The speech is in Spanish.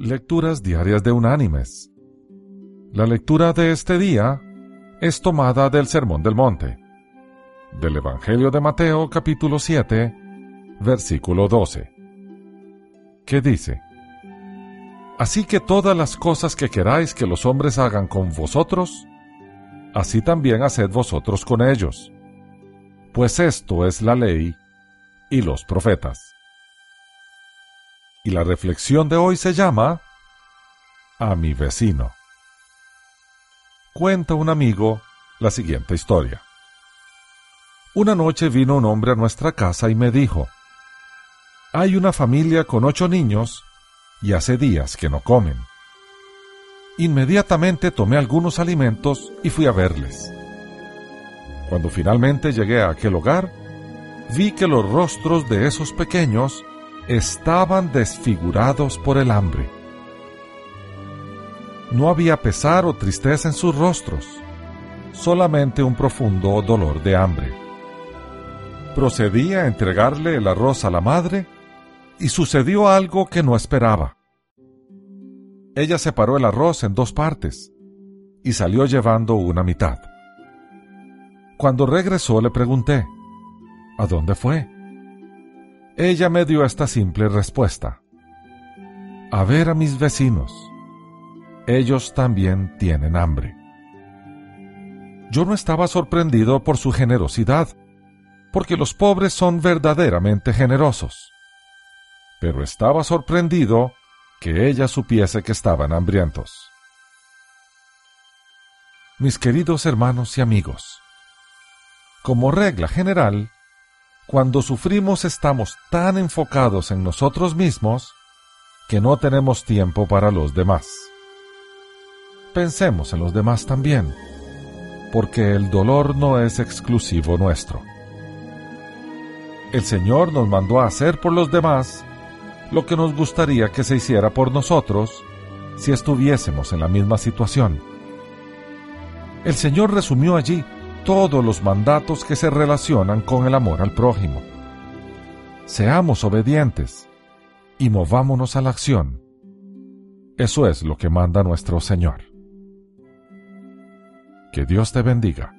Lecturas Diarias de Unánimes. La lectura de este día es tomada del Sermón del Monte, del Evangelio de Mateo capítulo 7, versículo 12, que dice, Así que todas las cosas que queráis que los hombres hagan con vosotros, así también haced vosotros con ellos, pues esto es la ley y los profetas. Y la reflexión de hoy se llama A mi vecino. Cuenta un amigo la siguiente historia. Una noche vino un hombre a nuestra casa y me dijo, Hay una familia con ocho niños y hace días que no comen. Inmediatamente tomé algunos alimentos y fui a verles. Cuando finalmente llegué a aquel hogar, vi que los rostros de esos pequeños estaban desfigurados por el hambre. No había pesar o tristeza en sus rostros, solamente un profundo dolor de hambre. Procedí a entregarle el arroz a la madre y sucedió algo que no esperaba. Ella separó el arroz en dos partes y salió llevando una mitad. Cuando regresó le pregunté, ¿A dónde fue? Ella me dio esta simple respuesta. A ver a mis vecinos. Ellos también tienen hambre. Yo no estaba sorprendido por su generosidad, porque los pobres son verdaderamente generosos. Pero estaba sorprendido que ella supiese que estaban hambrientos. Mis queridos hermanos y amigos, como regla general, cuando sufrimos estamos tan enfocados en nosotros mismos que no tenemos tiempo para los demás. Pensemos en los demás también, porque el dolor no es exclusivo nuestro. El Señor nos mandó a hacer por los demás lo que nos gustaría que se hiciera por nosotros si estuviésemos en la misma situación. El Señor resumió allí todos los mandatos que se relacionan con el amor al prójimo. Seamos obedientes y movámonos a la acción. Eso es lo que manda nuestro Señor. Que Dios te bendiga.